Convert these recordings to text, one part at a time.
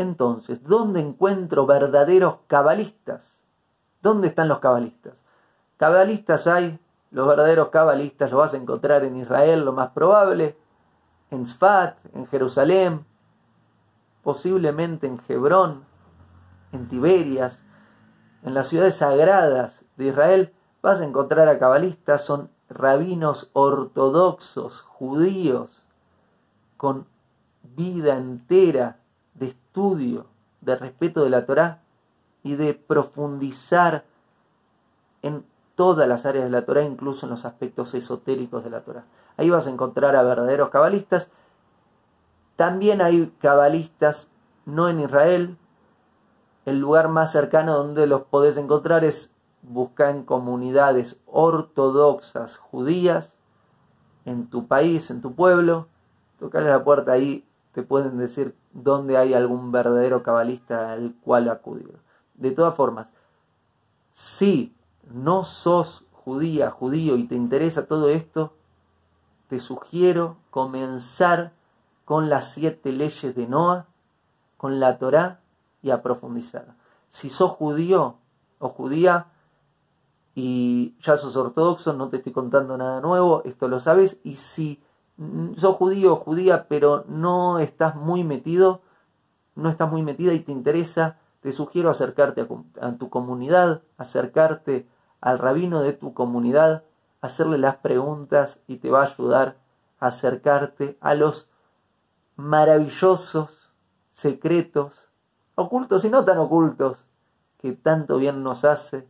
Entonces, ¿dónde encuentro verdaderos cabalistas? ¿Dónde están los cabalistas? Cabalistas hay, los verdaderos cabalistas los vas a encontrar en Israel, lo más probable, en Sfat, en Jerusalén, posiblemente en Hebrón, en Tiberias, en las ciudades sagradas de Israel, vas a encontrar a cabalistas, son rabinos ortodoxos, judíos, con vida entera de estudio, de respeto de la Torá y de profundizar en todas las áreas de la Torá, incluso en los aspectos esotéricos de la Torá. Ahí vas a encontrar a verdaderos cabalistas. También hay cabalistas no en Israel. El lugar más cercano donde los podés encontrar es buscar en comunidades ortodoxas judías en tu país, en tu pueblo. Tocarle la puerta ahí, te pueden decir dónde hay algún verdadero cabalista al cual acudir. De todas formas, si no sos judía, judío y te interesa todo esto, te sugiero comenzar con las siete leyes de Noah, con la Torá y a profundizar. Si sos judío o judía y ya sos ortodoxo, no te estoy contando nada nuevo, esto lo sabes, y si sos judío o judía, pero no estás muy metido, no estás muy metida y te interesa, te sugiero acercarte a, tu comunidad, acercarte al rabino de tu comunidad, hacerle las preguntas y te va a ayudar a acercarte a los maravillosos secretos, ocultos y no tan ocultos, que tanto bien nos hace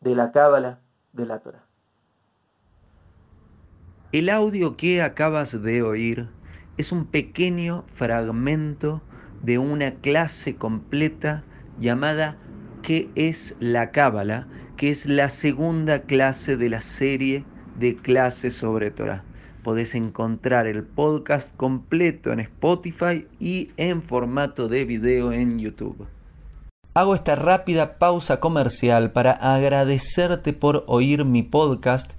de la cábala de la Torah. El audio que acabas de oír es un pequeño fragmento de una clase completa llamada ¿Qué es la Cábala? que es la segunda clase de la serie de clases sobre Torah. Podés encontrar el podcast completo en Spotify y en formato de video en YouTube. Hago esta rápida pausa comercial para agradecerte por oír mi podcast